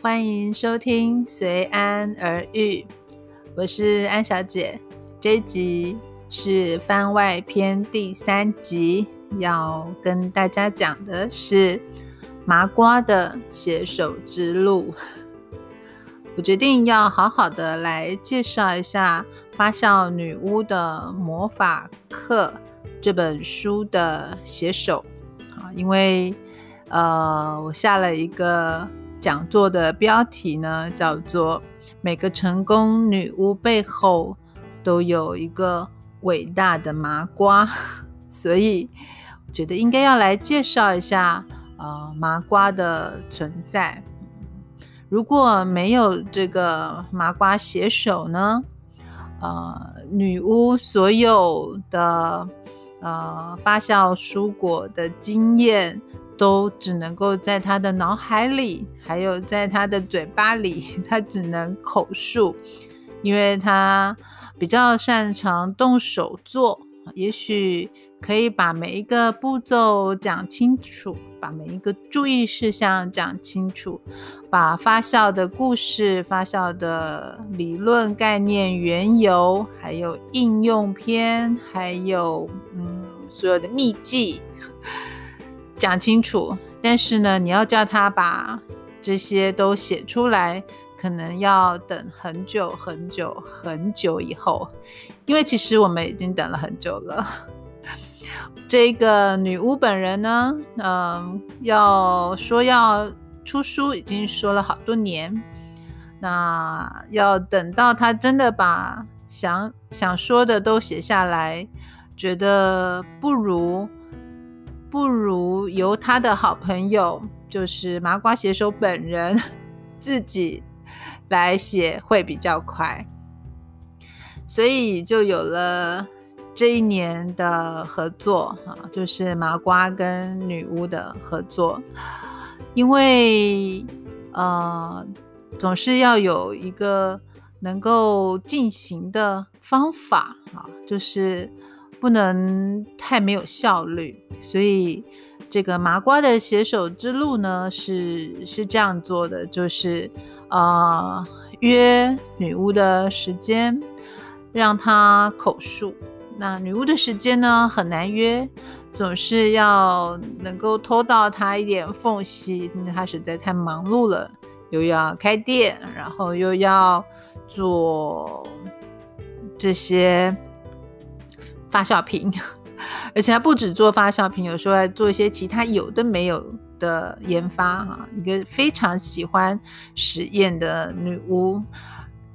欢迎收听《随安而遇》，我是安小姐。这一集是番外篇第三集，要跟大家讲的是麻瓜的写手之路。我决定要好好的来介绍一下《发酵女巫的魔法课》这本书的写手啊，因为呃，我下了一个讲座的标题呢，叫做“每个成功女巫背后都有一个伟大的麻瓜”，所以我觉得应该要来介绍一下呃麻瓜的存在。如果没有这个麻瓜写手呢？呃，女巫所有的呃发酵蔬果的经验，都只能够在他的脑海里，还有在他的嘴巴里，他只能口述，因为他比较擅长动手做，也许可以把每一个步骤讲清楚。把每一个注意事项讲清楚，把发酵的故事、发酵的理论概念、缘由，还有应用篇，还有嗯所有的秘籍讲清楚。但是呢，你要叫他把这些都写出来，可能要等很久很久很久以后，因为其实我们已经等了很久了。这个女巫本人呢，嗯，要说要出书，已经说了好多年。那要等到她真的把想想说的都写下来，觉得不如不如由他的好朋友，就是麻瓜写手本人自己来写会比较快，所以就有了。这一年的合作啊，就是麻瓜跟女巫的合作，因为呃，总是要有一个能够进行的方法啊，就是不能太没有效率，所以这个麻瓜的携手之路呢，是是这样做的，就是呃，约女巫的时间，让她口述。那女巫的时间呢很难约，总是要能够偷到她一点缝隙，因为她实在太忙碌了，又要开店，然后又要做这些发酵品，而且她不止做发酵品，有时候还做一些其他有的没有的研发哈。一个非常喜欢实验的女巫，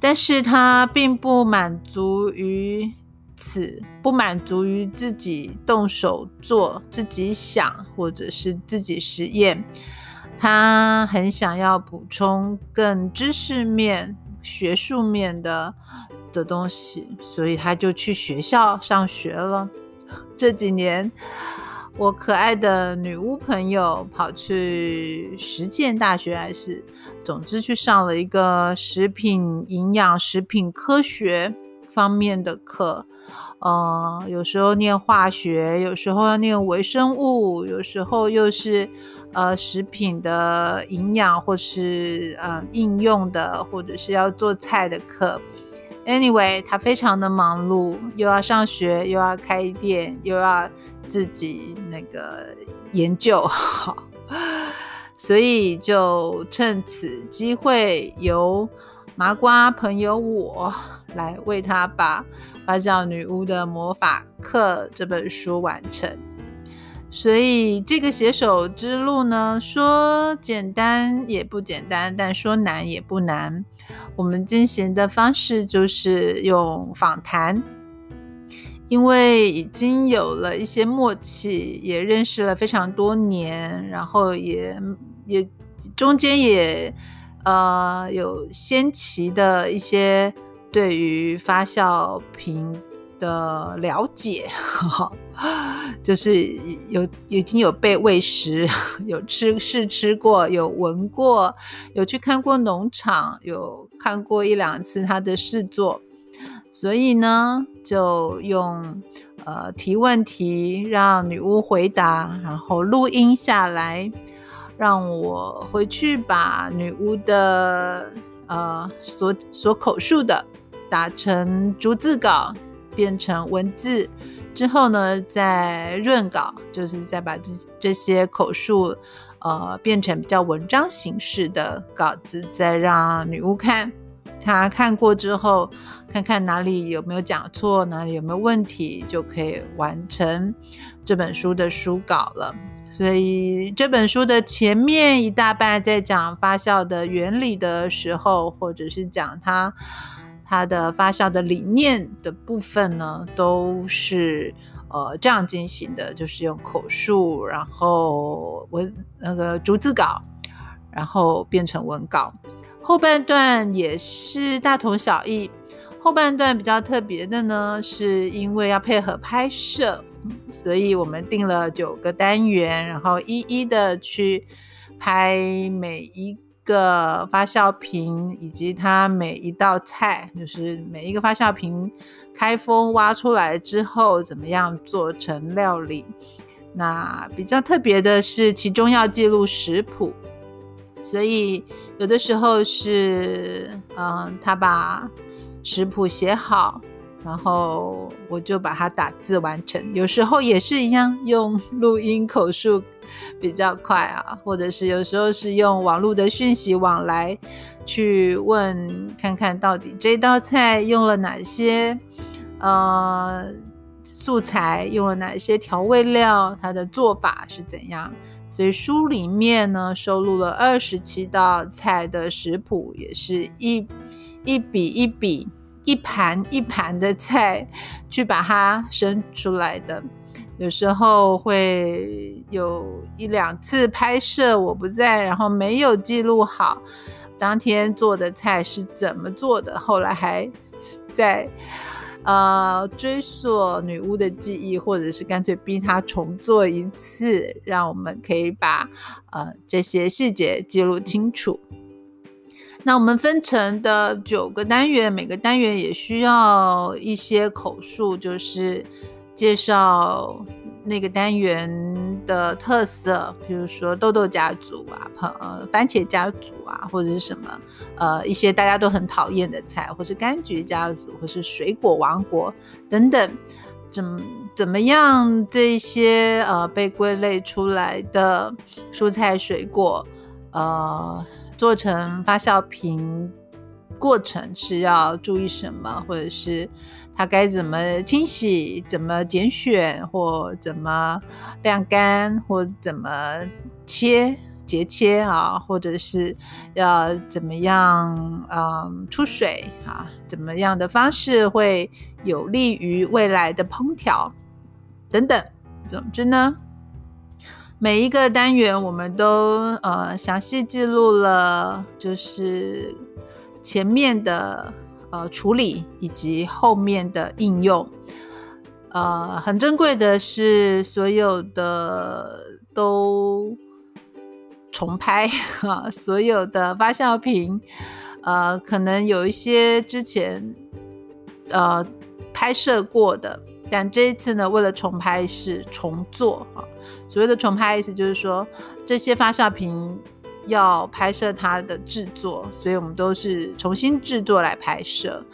但是她并不满足于。此不满足于自己动手做、自己想或者是自己实验，他很想要补充更知识面、学术面的的东西，所以他就去学校上学了。这几年，我可爱的女巫朋友跑去实践大学，还是总之去上了一个食品营养、食品科学方面的课。呃，有时候念化学，有时候要念微生物，有时候又是呃食品的营养，或是呃应用的，或者是要做菜的课。Anyway，他非常的忙碌，又要上学，又要开店，又要自己那个研究，所以就趁此机会由麻瓜朋友我来为他把。发酵女巫的魔法课这本书完成，所以这个携手之路呢，说简单也不简单，但说难也不难。我们进行的方式就是用访谈，因为已经有了一些默契，也认识了非常多年，然后也也中间也呃有先期的一些。对于发酵品的了解，就是有已经有被喂食，有吃试吃过，有闻过，有去看过农场，有看过一两次他的试作，所以呢，就用呃提问题让女巫回答，然后录音下来。让我回去把女巫的呃所所口述的打成逐字稿，变成文字之后呢，再润稿，就是再把这这些口述呃变成比较文章形式的稿子，再让女巫看。她看过之后，看看哪里有没有讲错，哪里有没有问题，就可以完成这本书的书稿了。所以这本书的前面一大半在讲发酵的原理的时候，或者是讲它它的发酵的理念的部分呢，都是呃这样进行的，就是用口述，然后文那个逐字稿，然后变成文稿。后半段也是大同小异，后半段比较特别的呢，是因为要配合拍摄，所以我们定了九个单元，然后一一的去拍每一个发酵瓶以及它每一道菜，就是每一个发酵瓶开封挖出来之后怎么样做成料理。那比较特别的是，其中要记录食谱。所以有的时候是，嗯，他把食谱写好，然后我就把它打字完成。有时候也是一样，用录音口述比较快啊，或者是有时候是用网络的讯息往来去问，看看到底这道菜用了哪些，呃，素材，用了哪些调味料，它的做法是怎样。所以书里面呢收录了二十七道菜的食谱，也是一一笔一笔、一盘一盘的菜去把它生出来的。有时候会有一两次拍摄我不在，然后没有记录好当天做的菜是怎么做的，后来还在。呃，追溯女巫的记忆，或者是干脆逼她重做一次，让我们可以把呃这些细节记录清楚。那我们分成的九个单元，每个单元也需要一些口述，就是介绍。那个单元的特色，比如说豆豆家族啊，呃，番茄家族啊，或者是什么，呃，一些大家都很讨厌的菜，或是柑橘家族，或是水果王国等等，怎怎么样？这些呃被归类出来的蔬菜水果，呃，做成发酵瓶。过程是要注意什么，或者是它该怎么清洗、怎么拣选，或怎么晾干，或怎么切节切啊，或者是要怎么样嗯出水啊，怎么样的方式会有利于未来的烹调等等。总之呢，每一个单元我们都呃详细记录了，就是。前面的呃处理以及后面的应用，呃，很珍贵的是所有的都重拍哈，所有的发酵瓶，呃，可能有一些之前呃拍摄过的，但这一次呢，为了重拍是重做啊。所谓的重拍意思就是说这些发酵瓶。要拍摄它的制作，所以我们都是重新制作来拍摄。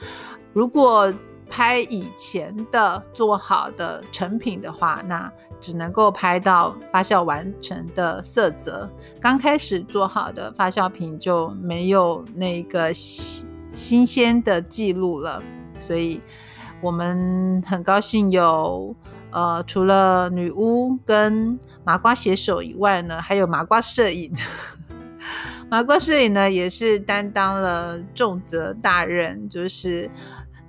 如果拍以前的做好的成品的话，那只能够拍到发酵完成的色泽。刚开始做好的发酵品就没有那个新新鲜的记录了。所以我们很高兴有呃，除了女巫跟麻瓜写手以外呢，还有麻瓜摄影。麻瓜摄影呢，也是担当了重责大任，就是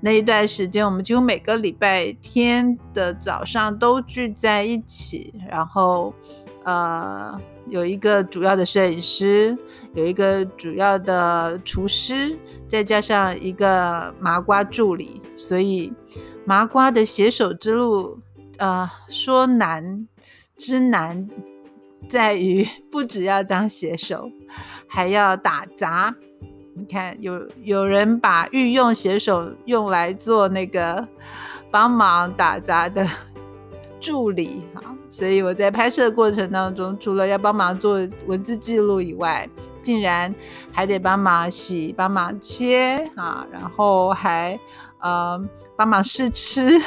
那一段时间，我们几乎每个礼拜天的早上都聚在一起，然后呃，有一个主要的摄影师，有一个主要的厨师，再加上一个麻瓜助理，所以麻瓜的携手之路，呃，说难之难。在于 不只要当写手，还要打杂。你看，有有人把御用写手用来做那个帮忙打杂的助理，哈，所以我在拍摄过程当中，除了要帮忙做文字记录以外，竟然还得帮忙洗、帮忙切啊，然后还呃帮忙试吃，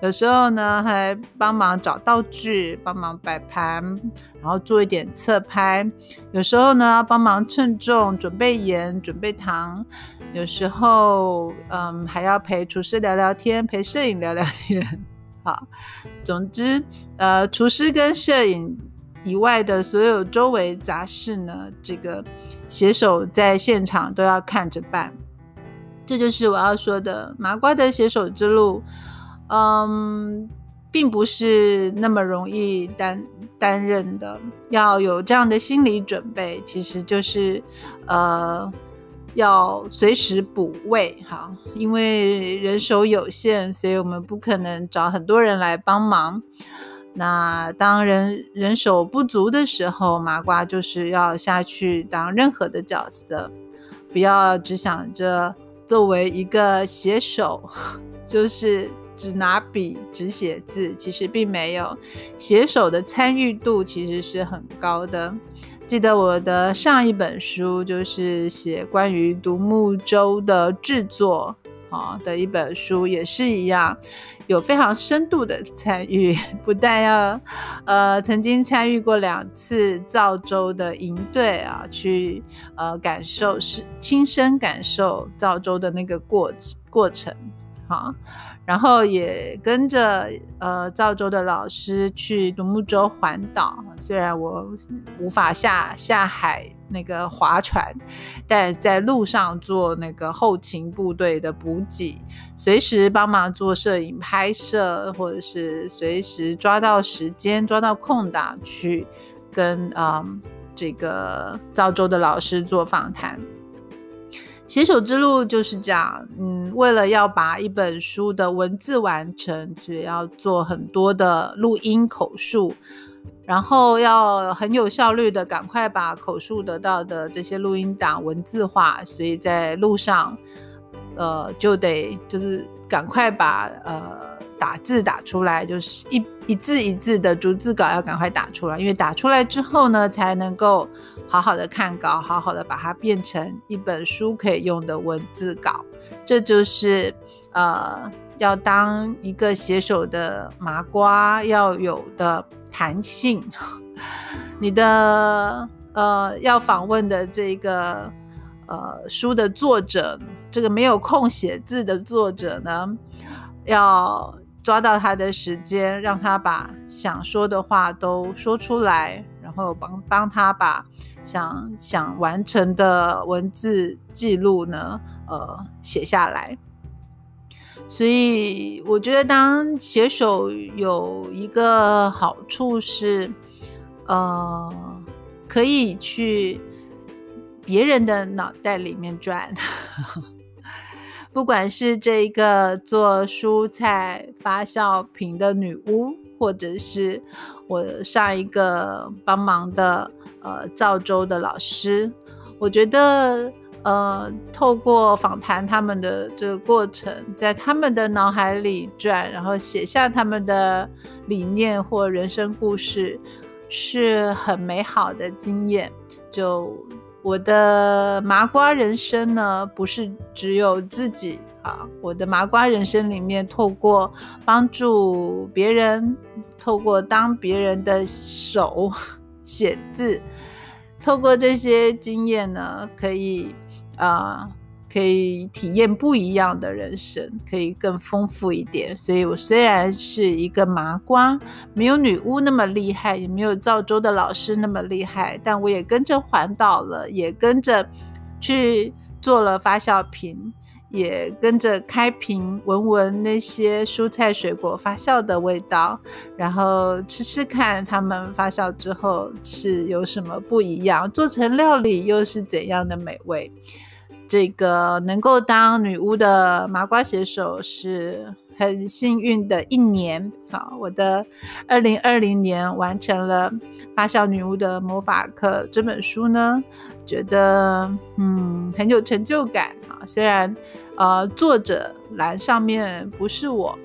有时候呢还帮忙找道具、帮忙摆盘，然后做一点侧拍，有时候呢帮忙称重、准备盐、准备糖，有时候嗯还要陪厨师聊聊天、陪摄影聊聊天。好，总之，呃，厨师跟摄影以外的所有周围杂事呢，这个写手在现场都要看着办。这就是我要说的麻瓜的写手之路。嗯，并不是那么容易担担任的，要有这样的心理准备，其实就是呃。要随时补位，哈，因为人手有限，所以我们不可能找很多人来帮忙。那当人人手不足的时候，麻瓜就是要下去当任何的角色，不要只想着作为一个写手，就是只拿笔只写字，其实并没有写手的参与度其实是很高的。记得我的上一本书就是写关于独木舟的制作啊的一本书，也是一样，有非常深度的参与，不但要呃曾经参与过两次造舟的营队啊，去呃感受是亲身感受造舟的那个过过程，好。然后也跟着呃造州的老师去独木舟环岛，虽然我无法下下海那个划船，但在路上做那个后勤部队的补给，随时帮忙做摄影拍摄，或者是随时抓到时间抓到空档去跟啊这个造州的老师做访谈。写手之路就是这样，嗯，为了要把一本书的文字完成，就要做很多的录音口述，然后要很有效率的赶快把口述得到的这些录音档文字化，所以在路上，呃，就得就是赶快把呃。打字打出来就是一一字一字的逐字稿，要赶快打出来，因为打出来之后呢，才能够好好的看稿，好好的把它变成一本书可以用的文字稿。这就是呃，要当一个写手的麻瓜要有的弹性。你的呃，要访问的这个呃书的作者，这个没有空写字的作者呢，要。抓到他的时间，让他把想说的话都说出来，然后帮帮他把想想完成的文字记录呢，呃，写下来。所以我觉得当写手有一个好处是，呃，可以去别人的脑袋里面转。不管是这个做蔬菜发酵品的女巫，或者是我上一个帮忙的呃造舟的老师，我觉得呃透过访谈他们的这个过程，在他们的脑海里转，然后写下他们的理念或人生故事，是很美好的经验。就我的麻瓜人生呢，不是只有自己啊。我的麻瓜人生里面，透过帮助别人，透过当别人的手写字，透过这些经验呢，可以啊。可以体验不一样的人生，可以更丰富一点。所以我虽然是一个麻瓜，没有女巫那么厉害，也没有赵州的老师那么厉害，但我也跟着环岛了，也跟着去做了发酵瓶，也跟着开瓶闻闻那些蔬菜水果发酵的味道，然后吃吃看他们发酵之后是有什么不一样，做成料理又是怎样的美味。这个能够当女巫的麻瓜写手是很幸运的一年。啊，我的二零二零年完成了《发酵女巫的魔法课》这本书呢，觉得嗯很有成就感啊。虽然呃作者栏上面不是我，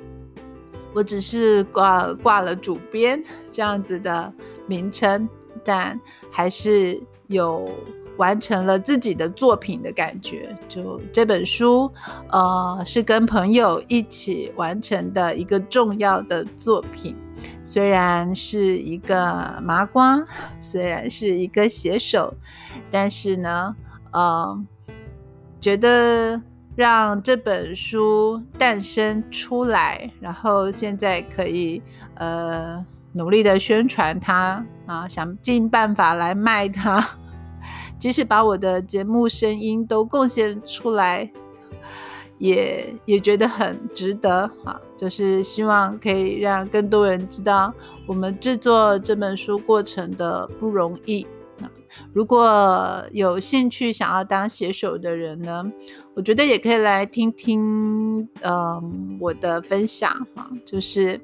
我只是挂挂了主编这样子的名称，但还是有完成了自己的作品的感觉。就这本书，呃，是跟朋友一起完成的一个重要的作品。虽然是一个麻瓜，虽然是一个写手，但是呢，呃，觉得让这本书诞生出来，然后现在可以呃努力的宣传它啊，想尽办法来卖它，即使把我的节目声音都贡献出来。也也觉得很值得啊，就是希望可以让更多人知道我们制作这本书过程的不容易。如果有兴趣想要当写手的人呢，我觉得也可以来听听嗯我的分享哈，就是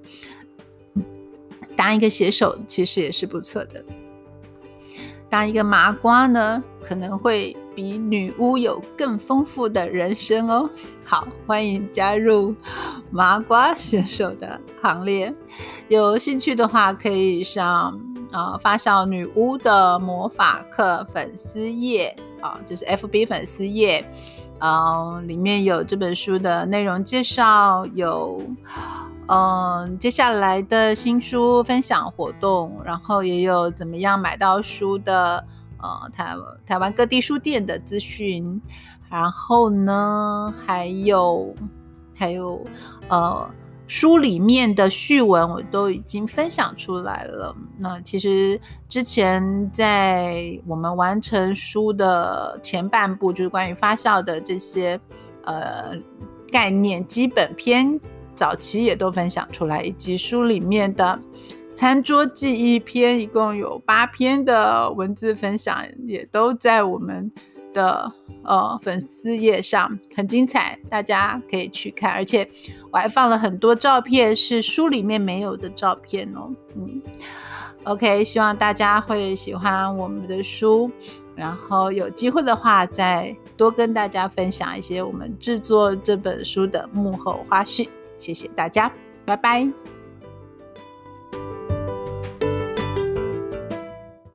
当一个写手其实也是不错的。当一个麻瓜呢，可能会比女巫有更丰富的人生哦。好，欢迎加入麻瓜选手的行列。有兴趣的话，可以上啊发小女巫的魔法课粉丝页啊，就是 FB 粉丝页，嗯，里面有这本书的内容介绍，有。嗯，接下来的新书分享活动，然后也有怎么样买到书的，呃，台台湾各地书店的资讯，然后呢，还有还有呃，书里面的序文我都已经分享出来了。那其实之前在我们完成书的前半部，就是关于发酵的这些呃概念基本篇。早期也都分享出来，以及书里面的餐桌记忆篇，一共有八篇的文字分享，也都在我们的呃粉丝页上，很精彩，大家可以去看。而且我还放了很多照片，是书里面没有的照片哦。嗯，OK，希望大家会喜欢我们的书，然后有机会的话，再多跟大家分享一些我们制作这本书的幕后花絮。谢谢大家，拜拜。